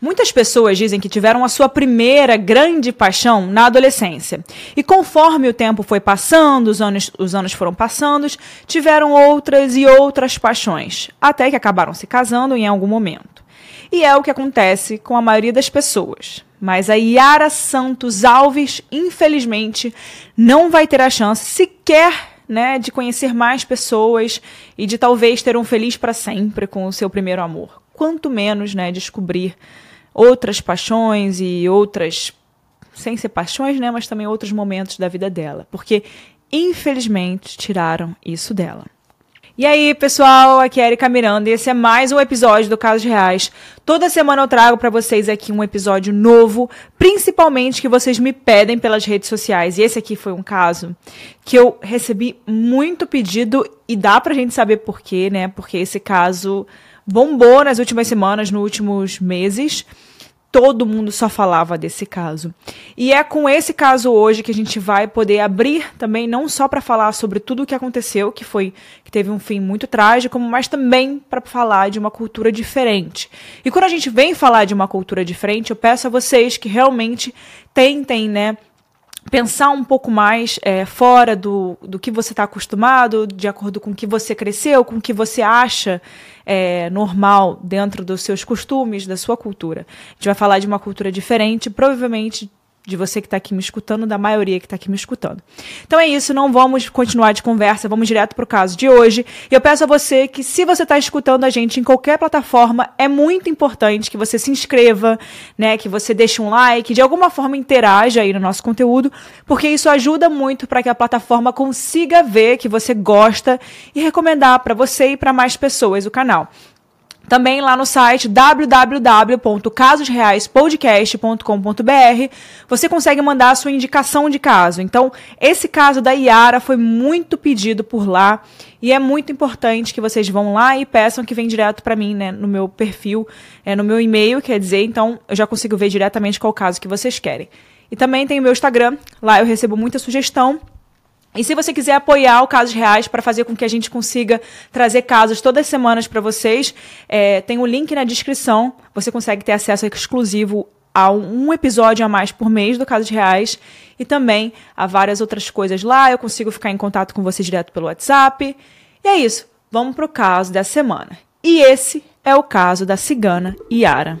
Muitas pessoas dizem que tiveram a sua primeira grande paixão na adolescência. E conforme o tempo foi passando, os anos, os anos foram passando, tiveram outras e outras paixões, até que acabaram se casando em algum momento. E é o que acontece com a maioria das pessoas. Mas a Yara Santos Alves, infelizmente, não vai ter a chance sequer né, de conhecer mais pessoas e de talvez ter um feliz para sempre com o seu primeiro amor. Quanto menos, né, descobrir outras paixões e outras sem ser paixões, né, mas também outros momentos da vida dela, porque infelizmente tiraram isso dela. E aí, pessoal, aqui é Erika Miranda e esse é mais um episódio do Casos Reais. Toda semana eu trago para vocês aqui um episódio novo, principalmente que vocês me pedem pelas redes sociais. E esse aqui foi um caso que eu recebi muito pedido e dá pra gente saber por quê, né? Porque esse caso bombou nas últimas semanas, nos últimos meses todo mundo só falava desse caso. E é com esse caso hoje que a gente vai poder abrir também não só para falar sobre tudo o que aconteceu, que foi que teve um fim muito trágico, mas também para falar de uma cultura diferente. E quando a gente vem falar de uma cultura diferente, eu peço a vocês que realmente tentem, né, pensar um pouco mais é, fora do, do que você está acostumado, de acordo com o que você cresceu, com o que você acha é, normal dentro dos seus costumes, da sua cultura. A gente vai falar de uma cultura diferente, provavelmente de você que está aqui me escutando, da maioria que está aqui me escutando. Então é isso, não vamos continuar de conversa, vamos direto para o caso de hoje. E eu peço a você que, se você está escutando a gente em qualquer plataforma, é muito importante que você se inscreva, né, que você deixe um like, de alguma forma interaja aí no nosso conteúdo, porque isso ajuda muito para que a plataforma consiga ver que você gosta e recomendar para você e para mais pessoas o canal. Também lá no site www.casosreaispodcast.com.br você consegue mandar a sua indicação de caso. Então, esse caso da Iara foi muito pedido por lá e é muito importante que vocês vão lá e peçam que vem direto para mim, né, no meu perfil, é, no meu e-mail, quer dizer, então eu já consigo ver diretamente qual caso que vocês querem. E também tem o meu Instagram, lá eu recebo muita sugestão e se você quiser apoiar o Casos Reais para fazer com que a gente consiga trazer casos todas as semanas para vocês, é, tem o um link na descrição. Você consegue ter acesso exclusivo a um episódio a mais por mês do Casos Reais e também a várias outras coisas lá. Eu consigo ficar em contato com você direto pelo WhatsApp. E é isso. Vamos para o caso da semana. E esse é o caso da cigana Yara.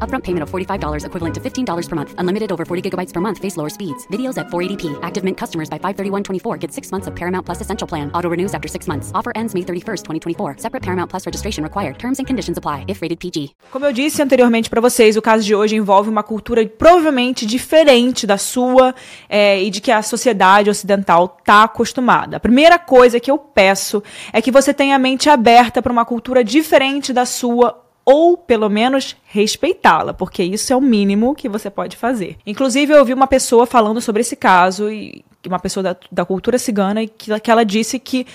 Upfront payment of $45 equivalent to $15 per month. Unlimited over 40 gigabytes per month. Face lower speeds. Videos at 480p. Active Mint customers by 531.24 get six months of Paramount Plus Essential Plan. Auto renews after six months. Offer ends May 31st, 2024. Separate Paramount Plus registration required. Terms and conditions apply if rated PG. Como eu disse anteriormente para vocês, o caso de hoje envolve uma cultura provavelmente diferente da sua é, e de que a sociedade ocidental está acostumada. A primeira coisa que eu peço é que você tenha a mente aberta para uma cultura diferente da sua ou pelo menos respeitá-la, porque isso é o mínimo que você pode fazer. Inclusive, eu ouvi uma pessoa falando sobre esse caso, e uma pessoa da, da cultura cigana, e que, que ela disse que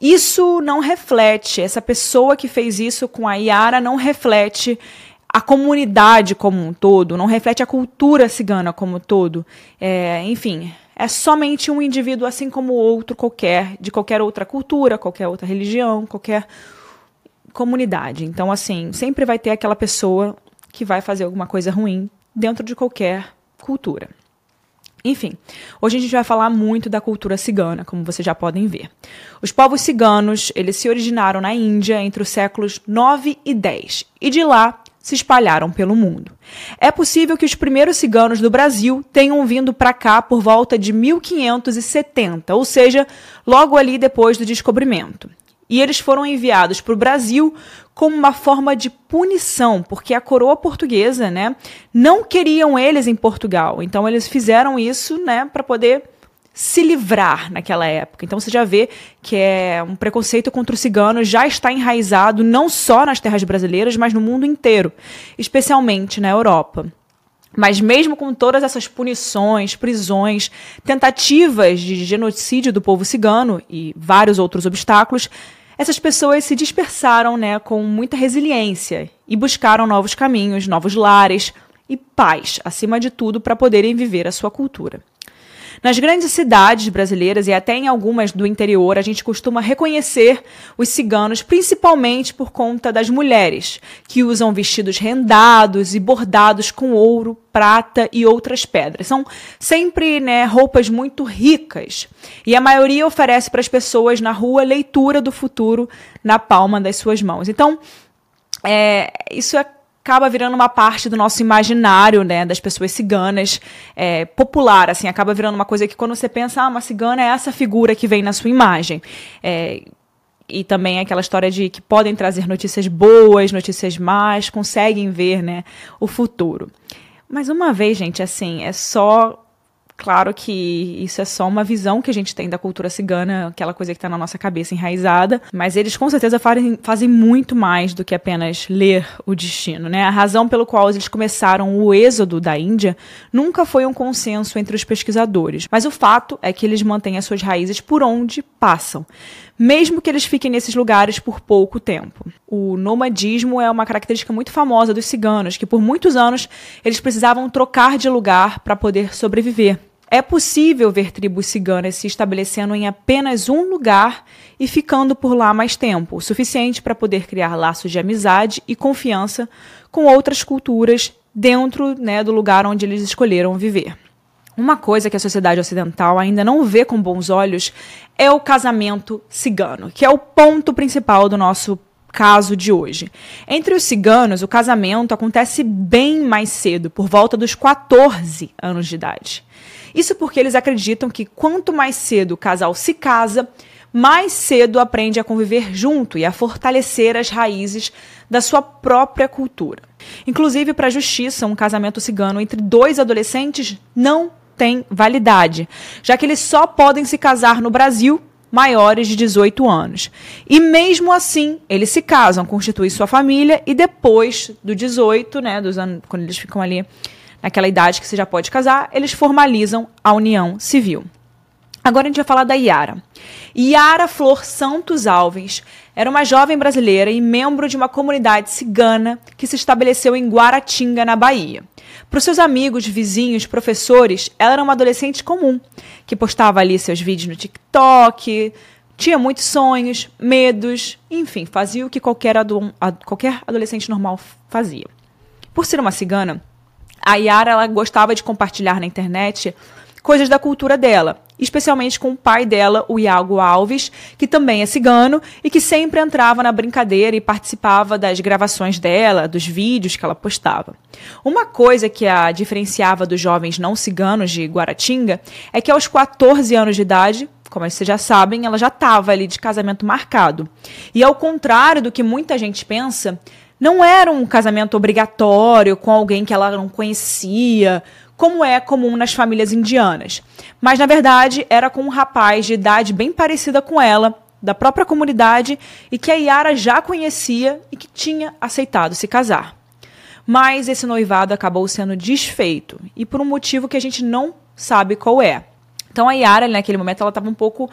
isso não reflete, essa pessoa que fez isso com a Yara não reflete a comunidade como um todo, não reflete a cultura cigana como um todo. É, enfim, é somente um indivíduo assim como outro qualquer, de qualquer outra cultura, qualquer outra religião, qualquer comunidade. Então, assim, sempre vai ter aquela pessoa que vai fazer alguma coisa ruim dentro de qualquer cultura. Enfim, hoje a gente vai falar muito da cultura cigana, como vocês já podem ver. Os povos ciganos, eles se originaram na Índia entre os séculos 9 e 10, e de lá se espalharam pelo mundo. É possível que os primeiros ciganos do Brasil tenham vindo para cá por volta de 1570, ou seja, logo ali depois do descobrimento e eles foram enviados para o Brasil como uma forma de punição, porque a coroa portuguesa, né, não queriam eles em Portugal. Então eles fizeram isso, né, para poder se livrar naquela época. Então você já vê que é um preconceito contra o cigano já está enraizado não só nas terras brasileiras, mas no mundo inteiro, especialmente na Europa. Mas mesmo com todas essas punições, prisões, tentativas de genocídio do povo cigano e vários outros obstáculos, essas pessoas se dispersaram né, com muita resiliência e buscaram novos caminhos, novos lares e paz, acima de tudo, para poderem viver a sua cultura. Nas grandes cidades brasileiras e até em algumas do interior, a gente costuma reconhecer os ciganos principalmente por conta das mulheres, que usam vestidos rendados e bordados com ouro, prata e outras pedras. São sempre né, roupas muito ricas. E a maioria oferece para as pessoas na rua leitura do futuro na palma das suas mãos. Então, é, isso é acaba virando uma parte do nosso imaginário, né, das pessoas ciganas, é, popular, assim, acaba virando uma coisa que quando você pensa, ah, uma cigana é essa figura que vem na sua imagem. É, e também aquela história de que podem trazer notícias boas, notícias más, conseguem ver, né, o futuro. Mas uma vez, gente, assim, é só Claro que isso é só uma visão que a gente tem da cultura cigana, aquela coisa que está na nossa cabeça enraizada, mas eles com certeza fazem, fazem muito mais do que apenas ler o destino, né? A razão pelo qual eles começaram o êxodo da Índia nunca foi um consenso entre os pesquisadores, mas o fato é que eles mantêm as suas raízes por onde passam mesmo que eles fiquem nesses lugares por pouco tempo. O nomadismo é uma característica muito famosa dos ciganos, que por muitos anos eles precisavam trocar de lugar para poder sobreviver. É possível ver tribos ciganas se estabelecendo em apenas um lugar e ficando por lá mais tempo, o suficiente para poder criar laços de amizade e confiança com outras culturas dentro né, do lugar onde eles escolheram viver. Uma coisa que a sociedade ocidental ainda não vê com bons olhos é o casamento cigano, que é o ponto principal do nosso caso de hoje. Entre os ciganos, o casamento acontece bem mais cedo, por volta dos 14 anos de idade. Isso porque eles acreditam que quanto mais cedo o casal se casa, mais cedo aprende a conviver junto e a fortalecer as raízes da sua própria cultura. Inclusive, para a justiça, um casamento cigano entre dois adolescentes não tem validade, já que eles só podem se casar no Brasil maiores de 18 anos. E mesmo assim, eles se casam, constituem sua família e depois do 18, né, dos anos, quando eles ficam ali naquela idade que você já pode casar, eles formalizam a união civil. Agora a gente vai falar da Yara. Yara Flor Santos Alves era uma jovem brasileira e membro de uma comunidade cigana que se estabeleceu em Guaratinga, na Bahia. Para os seus amigos, vizinhos, professores, ela era uma adolescente comum, que postava ali seus vídeos no TikTok, tinha muitos sonhos, medos, enfim, fazia o que qualquer, qualquer adolescente normal fazia. Por ser uma cigana, a Yara ela gostava de compartilhar na internet coisas da cultura dela, especialmente com o pai dela, o Iago Alves, que também é cigano e que sempre entrava na brincadeira e participava das gravações dela, dos vídeos que ela postava. Uma coisa que a diferenciava dos jovens não ciganos de Guaratinga é que aos 14 anos de idade, como vocês já sabem, ela já estava ali de casamento marcado. E ao contrário do que muita gente pensa, não era um casamento obrigatório com alguém que ela não conhecia, como é comum nas famílias indianas. Mas, na verdade, era com um rapaz de idade bem parecida com ela, da própria comunidade, e que a Yara já conhecia e que tinha aceitado se casar. Mas esse noivado acabou sendo desfeito, e por um motivo que a gente não sabe qual é. Então a Yara, naquele momento, ela estava um pouco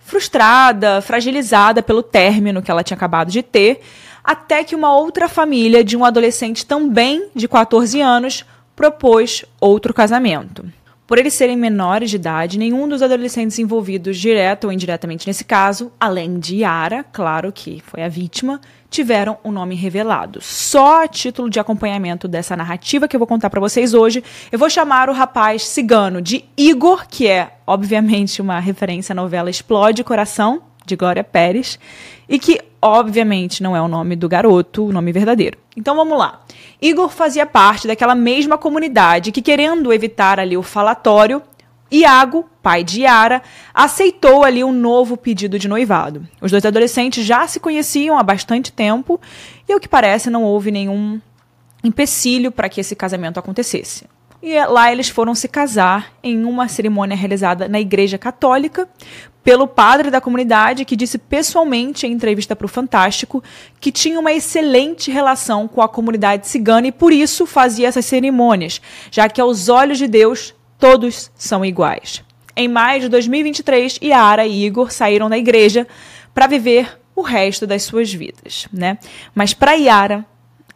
frustrada, fragilizada pelo término que ela tinha acabado de ter, até que uma outra família de um adolescente também de 14 anos propôs outro casamento. Por eles serem menores de idade, nenhum dos adolescentes envolvidos direto ou indiretamente nesse caso, além de Yara, claro que foi a vítima, tiveram o um nome revelado. Só a título de acompanhamento dessa narrativa que eu vou contar para vocês hoje, eu vou chamar o rapaz cigano de Igor, que é obviamente uma referência à novela Explode Coração, de Glória Pérez, e que obviamente não é o nome do garoto, o nome verdadeiro. Então vamos lá. Igor fazia parte daquela mesma comunidade que, querendo evitar ali o falatório, Iago, pai de Yara, aceitou ali um novo pedido de noivado. Os dois adolescentes já se conheciam há bastante tempo e, ao que parece, não houve nenhum empecilho para que esse casamento acontecesse. e lá eles foram se casar em uma cerimônia realizada na Igreja Católica pelo padre da comunidade que disse pessoalmente em entrevista para o Fantástico que tinha uma excelente relação com a comunidade cigana e por isso fazia essas cerimônias, já que aos olhos de Deus todos são iguais. Em maio de 2023, Yara e Igor saíram da igreja para viver o resto das suas vidas, né? Mas para Yara,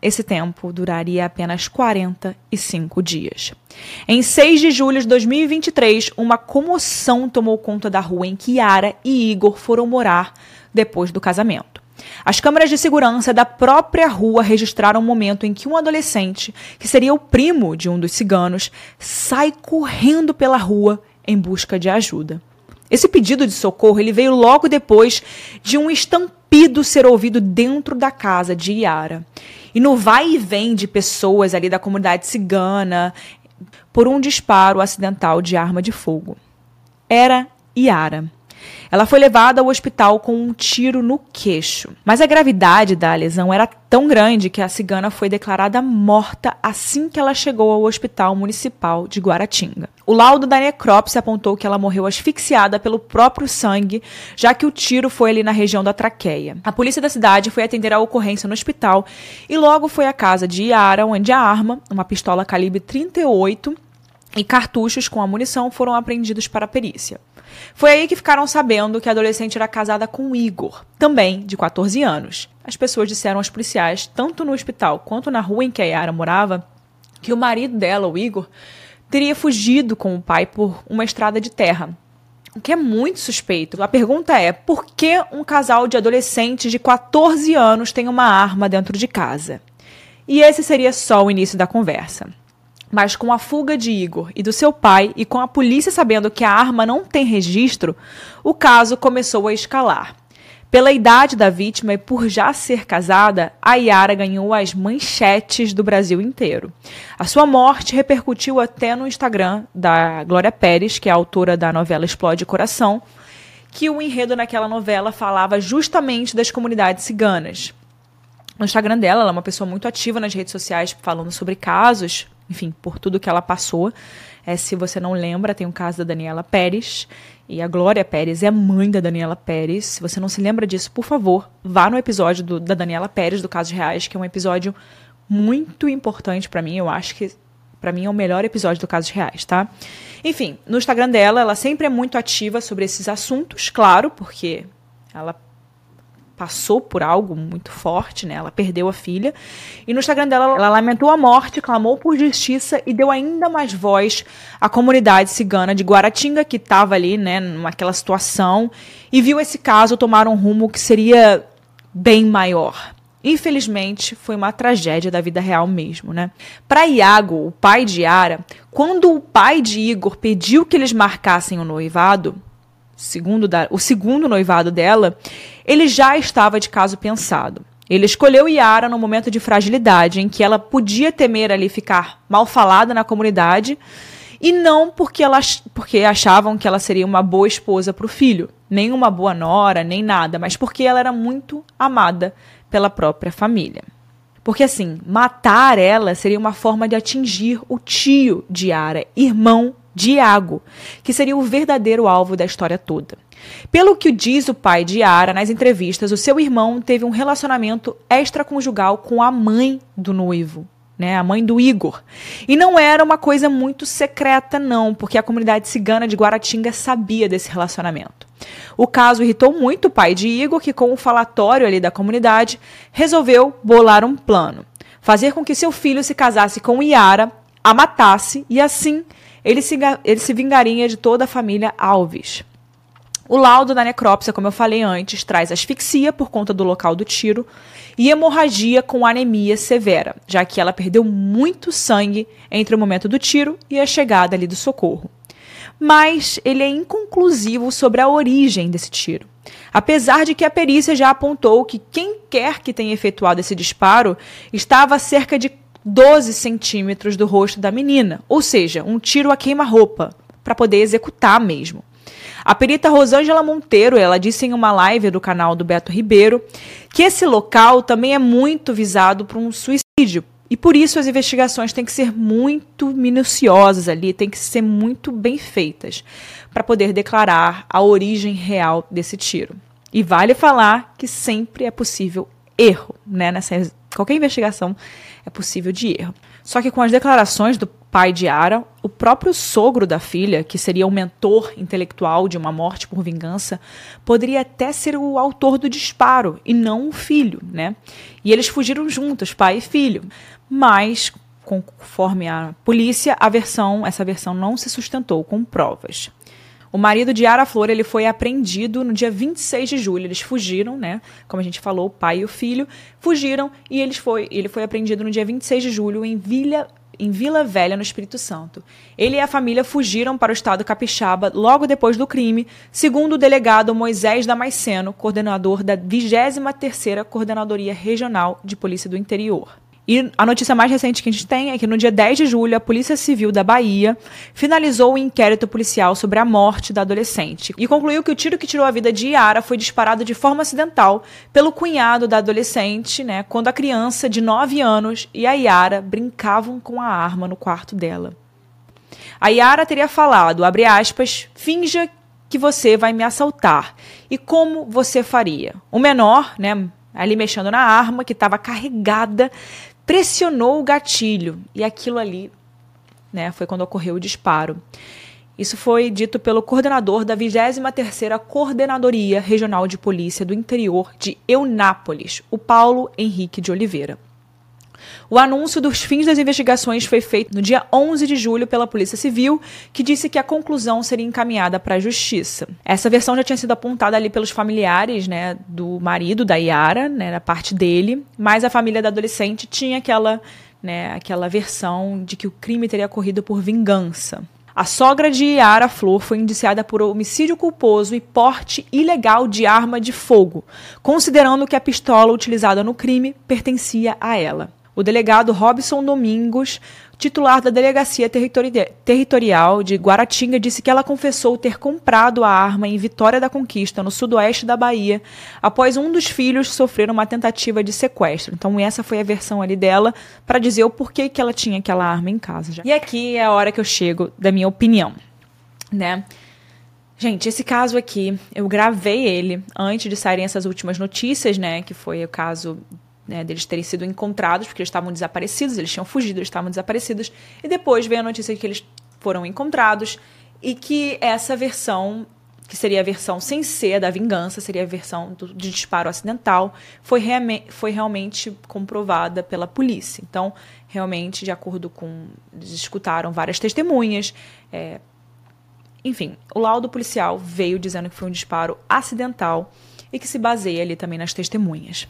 esse tempo duraria apenas 45 dias. Em 6 de julho de 2023, uma comoção tomou conta da rua em que Yara e Igor foram morar depois do casamento. As câmeras de segurança da própria rua registraram o um momento em que um adolescente, que seria o primo de um dos ciganos, sai correndo pela rua em busca de ajuda. Esse pedido de socorro ele veio logo depois de um estampido ser ouvido dentro da casa de Yara. E no vai e vem de pessoas ali da comunidade cigana por um disparo acidental de arma de fogo. Era Yara. Ela foi levada ao hospital com um tiro no queixo. Mas a gravidade da lesão era tão grande que a cigana foi declarada morta assim que ela chegou ao Hospital Municipal de Guaratinga. O laudo da necrópsia apontou que ela morreu asfixiada pelo próprio sangue, já que o tiro foi ali na região da traqueia. A polícia da cidade foi atender a ocorrência no hospital e logo foi à casa de Yara, onde a arma, uma pistola calibre 38 e cartuchos com a munição foram apreendidos para a perícia. Foi aí que ficaram sabendo que a adolescente era casada com Igor, também de 14 anos. As pessoas disseram aos policiais, tanto no hospital quanto na rua em que a Yara morava, que o marido dela, o Igor, teria fugido com o pai por uma estrada de terra. O que é muito suspeito. A pergunta é: por que um casal de adolescentes de 14 anos tem uma arma dentro de casa? E esse seria só o início da conversa. Mas com a fuga de Igor e do seu pai, e com a polícia sabendo que a arma não tem registro, o caso começou a escalar. Pela idade da vítima e por já ser casada, a Yara ganhou as manchetes do Brasil inteiro. A sua morte repercutiu até no Instagram da Glória Pérez, que é autora da novela Explode Coração, que o enredo naquela novela falava justamente das comunidades ciganas. No Instagram dela, ela é uma pessoa muito ativa nas redes sociais, falando sobre casos enfim, por tudo que ela passou. É, se você não lembra, tem o caso da Daniela Pérez. E a Glória Pérez é mãe da Daniela Pérez. Se você não se lembra disso, por favor, vá no episódio do, da Daniela Pérez, do Casos Reais, que é um episódio muito importante para mim. Eu acho que para mim é o melhor episódio do Casos Reais, tá? Enfim, no Instagram dela, ela sempre é muito ativa sobre esses assuntos, claro, porque ela passou por algo muito forte, né? Ela perdeu a filha. E no Instagram dela, ela lamentou a morte, clamou por justiça e deu ainda mais voz à comunidade cigana de Guaratinga, que estava ali, né, naquela situação, e viu esse caso tomar um rumo que seria bem maior. Infelizmente, foi uma tragédia da vida real mesmo, né? Para Iago, o pai de Yara, quando o pai de Igor pediu que eles marcassem o noivado, segundo da, o segundo noivado dela, ele já estava de caso pensado. Ele escolheu Yara no momento de fragilidade, em que ela podia temer ali ficar mal falada na comunidade, e não porque, ela, porque achavam que ela seria uma boa esposa para o filho, nem uma boa nora, nem nada, mas porque ela era muito amada pela própria família. Porque assim, matar ela seria uma forma de atingir o tio de Yara, irmão de Iago, que seria o verdadeiro alvo da história toda. Pelo que diz o pai de Yara nas entrevistas, o seu irmão teve um relacionamento extraconjugal com a mãe do noivo, né, a mãe do Igor. E não era uma coisa muito secreta, não, porque a comunidade cigana de Guaratinga sabia desse relacionamento. O caso irritou muito o pai de Igor, que, com o falatório ali da comunidade, resolveu bolar um plano: fazer com que seu filho se casasse com Yara, a matasse e assim ele se, ele se vingaria de toda a família Alves. O laudo da necrópsia, como eu falei antes, traz asfixia por conta do local do tiro e hemorragia com anemia severa, já que ela perdeu muito sangue entre o momento do tiro e a chegada ali do socorro. Mas ele é inconclusivo sobre a origem desse tiro. Apesar de que a perícia já apontou que quem quer que tenha efetuado esse disparo estava a cerca de 12 centímetros do rosto da menina, ou seja, um tiro a queima-roupa, para poder executar mesmo. A perita Rosângela Monteiro, ela disse em uma live do canal do Beto Ribeiro que esse local também é muito visado para um suicídio, E por isso as investigações têm que ser muito minuciosas ali, têm que ser muito bem feitas para poder declarar a origem real desse tiro. E vale falar que sempre é possível erro, né? Nessa qualquer investigação é possível de erro. Só que com as declarações do pai de Ara, o próprio sogro da filha, que seria o mentor intelectual de uma morte por vingança, poderia até ser o autor do disparo e não o filho, né? E eles fugiram juntos, pai e filho. Mas conforme a polícia, a versão, essa versão não se sustentou com provas. O marido de Ara Flor ele foi apreendido no dia 26 de julho. Eles fugiram, né? Como a gente falou, o pai e o filho fugiram e eles foi, ele foi apreendido no dia 26 de julho em Vila, em Vila Velha, no Espírito Santo. Ele e a família fugiram para o estado capixaba logo depois do crime, segundo o delegado Moisés Damasceno, coordenador da 23ª Coordenadoria Regional de Polícia do Interior. E a notícia mais recente que a gente tem é que no dia 10 de julho, a Polícia Civil da Bahia finalizou o inquérito policial sobre a morte da adolescente e concluiu que o tiro que tirou a vida de Yara foi disparado de forma acidental pelo cunhado da adolescente, né, quando a criança de 9 anos e a Yara brincavam com a arma no quarto dela. A Yara teria falado, abre aspas, finja que você vai me assaltar. E como você faria? O menor, né, ali mexendo na arma que estava carregada, pressionou o gatilho e aquilo ali, né, foi quando ocorreu o disparo. Isso foi dito pelo coordenador da 23ª Coordenadoria Regional de Polícia do Interior de Eunápolis, o Paulo Henrique de Oliveira. O anúncio dos fins das investigações foi feito no dia 11 de julho pela Polícia Civil, que disse que a conclusão seria encaminhada para a Justiça. Essa versão já tinha sido apontada ali pelos familiares, né, do marido da Yara, né, da parte dele, mas a família da adolescente tinha aquela, né, aquela versão de que o crime teria ocorrido por vingança. A sogra de Yara Flor foi indiciada por homicídio culposo e porte ilegal de arma de fogo, considerando que a pistola utilizada no crime pertencia a ela. O delegado Robson Domingos, titular da Delegacia Territori Territorial de Guaratinga, disse que ela confessou ter comprado a arma em Vitória da Conquista, no sudoeste da Bahia, após um dos filhos sofrer uma tentativa de sequestro. Então, essa foi a versão ali dela para dizer o porquê que ela tinha aquela arma em casa. Já. E aqui é a hora que eu chego da minha opinião, né? Gente, esse caso aqui, eu gravei ele antes de saírem essas últimas notícias, né? Que foi o caso né, deles terem sido encontrados, porque eles estavam desaparecidos, eles tinham fugido, eles estavam desaparecidos, e depois veio a notícia de que eles foram encontrados e que essa versão, que seria a versão sem ser da vingança, seria a versão do, de disparo acidental, foi, foi realmente comprovada pela polícia. Então, realmente, de acordo com. Eles escutaram várias testemunhas. É, enfim, o laudo policial veio dizendo que foi um disparo acidental e que se baseia ali também nas testemunhas.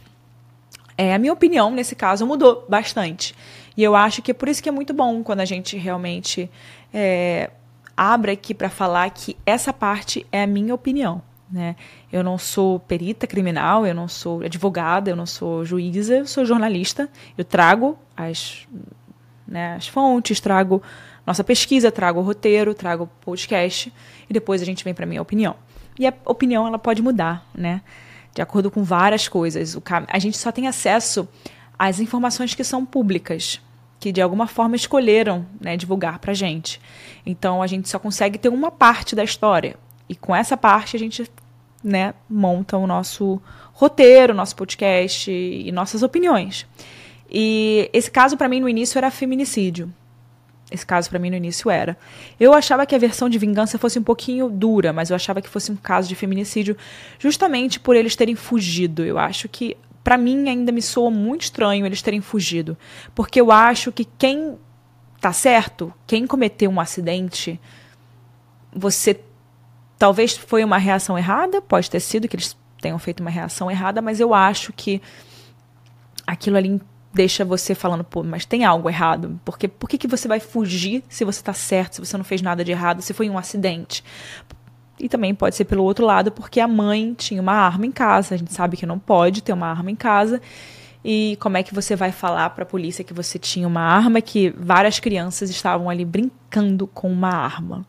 É, a minha opinião nesse caso mudou bastante. E eu acho que é por isso que é muito bom quando a gente realmente é, abre aqui para falar que essa parte é a minha opinião. Né? Eu não sou perita criminal, eu não sou advogada, eu não sou juíza, eu sou jornalista. Eu trago as, né, as fontes, trago nossa pesquisa, trago o roteiro, trago o podcast e depois a gente vem para minha opinião. E a opinião ela pode mudar, né? De acordo com várias coisas. O a gente só tem acesso às informações que são públicas, que de alguma forma escolheram né, divulgar para gente. Então a gente só consegue ter uma parte da história. E com essa parte a gente né, monta o nosso roteiro, nosso podcast e nossas opiniões. E esse caso para mim no início era feminicídio. Esse caso para mim no início era. Eu achava que a versão de vingança fosse um pouquinho dura, mas eu achava que fosse um caso de feminicídio justamente por eles terem fugido. Eu acho que para mim ainda me soa muito estranho eles terem fugido, porque eu acho que quem tá certo, quem cometeu um acidente, você talvez foi uma reação errada, pode ter sido que eles tenham feito uma reação errada, mas eu acho que aquilo ali deixa você falando, pô, mas tem algo errado. Porque por que, que você vai fugir se você está certo, se você não fez nada de errado, se foi um acidente? E também pode ser pelo outro lado, porque a mãe tinha uma arma em casa. A gente sabe que não pode ter uma arma em casa. E como é que você vai falar para a polícia que você tinha uma arma, que várias crianças estavam ali brincando com uma arma?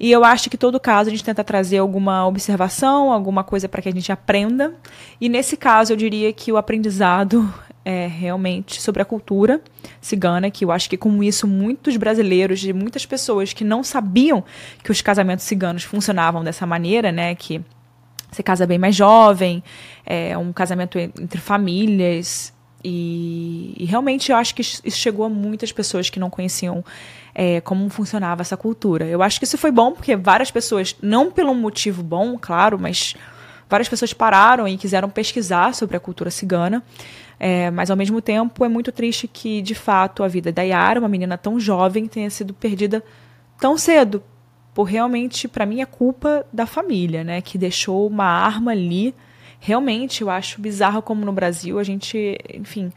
E eu acho que todo caso a gente tenta trazer alguma observação, alguma coisa para que a gente aprenda. E nesse caso eu diria que o aprendizado é, realmente sobre a cultura cigana, que eu acho que com isso muitos brasileiros e muitas pessoas que não sabiam que os casamentos ciganos funcionavam dessa maneira, né, que você casa bem mais jovem, é um casamento entre famílias, e, e, realmente eu acho que isso chegou a muitas pessoas que não conheciam é, como funcionava essa cultura. Eu acho que isso foi bom, porque várias pessoas, não pelo motivo bom, claro, mas várias pessoas pararam e quiseram pesquisar sobre a cultura cigana. É, mas ao mesmo tempo é muito triste que, de fato, a vida da Yara, uma menina tão jovem, tenha sido perdida tão cedo. Por realmente, para mim, é culpa da família, né? Que deixou uma arma ali. Realmente, eu acho bizarro como no Brasil a gente, enfim,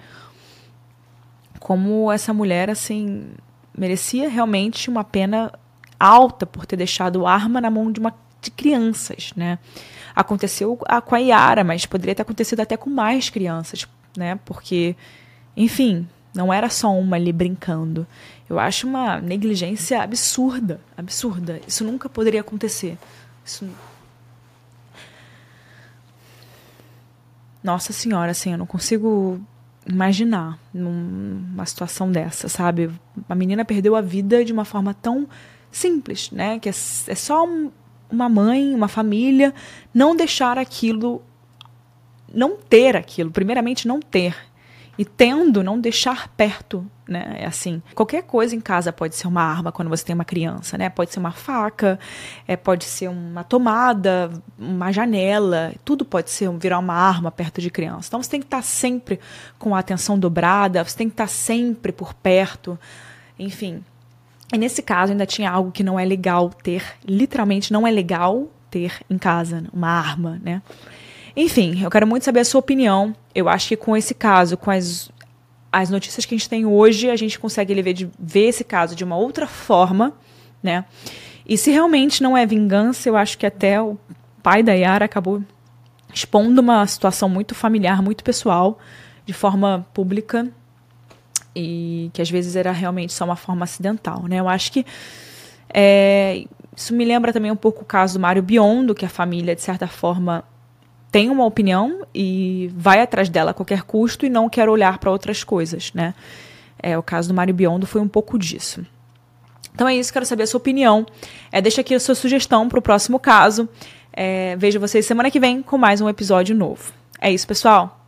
como essa mulher, assim, merecia realmente uma pena alta por ter deixado arma na mão de uma de crianças, né? Aconteceu com a Yara, mas poderia ter acontecido até com mais crianças, né? Porque, enfim, não era só uma ali brincando. Eu acho uma negligência absurda, absurda. Isso nunca poderia acontecer. Isso Nossa senhora, assim, eu não consigo imaginar numa situação dessa, sabe? A menina perdeu a vida de uma forma tão simples, né? Que é, é só um, uma mãe, uma família não deixar aquilo, não ter aquilo, primeiramente não ter e tendo não deixar perto, né? É assim, qualquer coisa em casa pode ser uma arma quando você tem uma criança, né? Pode ser uma faca, é, pode ser uma tomada, uma janela, tudo pode ser virar uma arma perto de criança. Então você tem que estar sempre com a atenção dobrada, você tem que estar sempre por perto, enfim. E nesse caso ainda tinha algo que não é legal ter, literalmente não é legal ter em casa, uma arma, né? Enfim, eu quero muito saber a sua opinião. Eu acho que com esse caso, com as, as notícias que a gente tem hoje, a gente consegue ver, de, ver esse caso de uma outra forma, né? E se realmente não é vingança, eu acho que até o pai da Yara acabou expondo uma situação muito familiar, muito pessoal, de forma pública, e que às vezes era realmente só uma forma acidental, né? Eu acho que é, isso me lembra também um pouco o caso do Mário Biondo, que a família, de certa forma, tem uma opinião e vai atrás dela a qualquer custo e não quer olhar para outras coisas, né? É, o caso do Mário Biondo foi um pouco disso. Então é isso, quero saber a sua opinião. É, deixa aqui a sua sugestão para o próximo caso. É, vejo vocês semana que vem com mais um episódio novo. É isso, pessoal.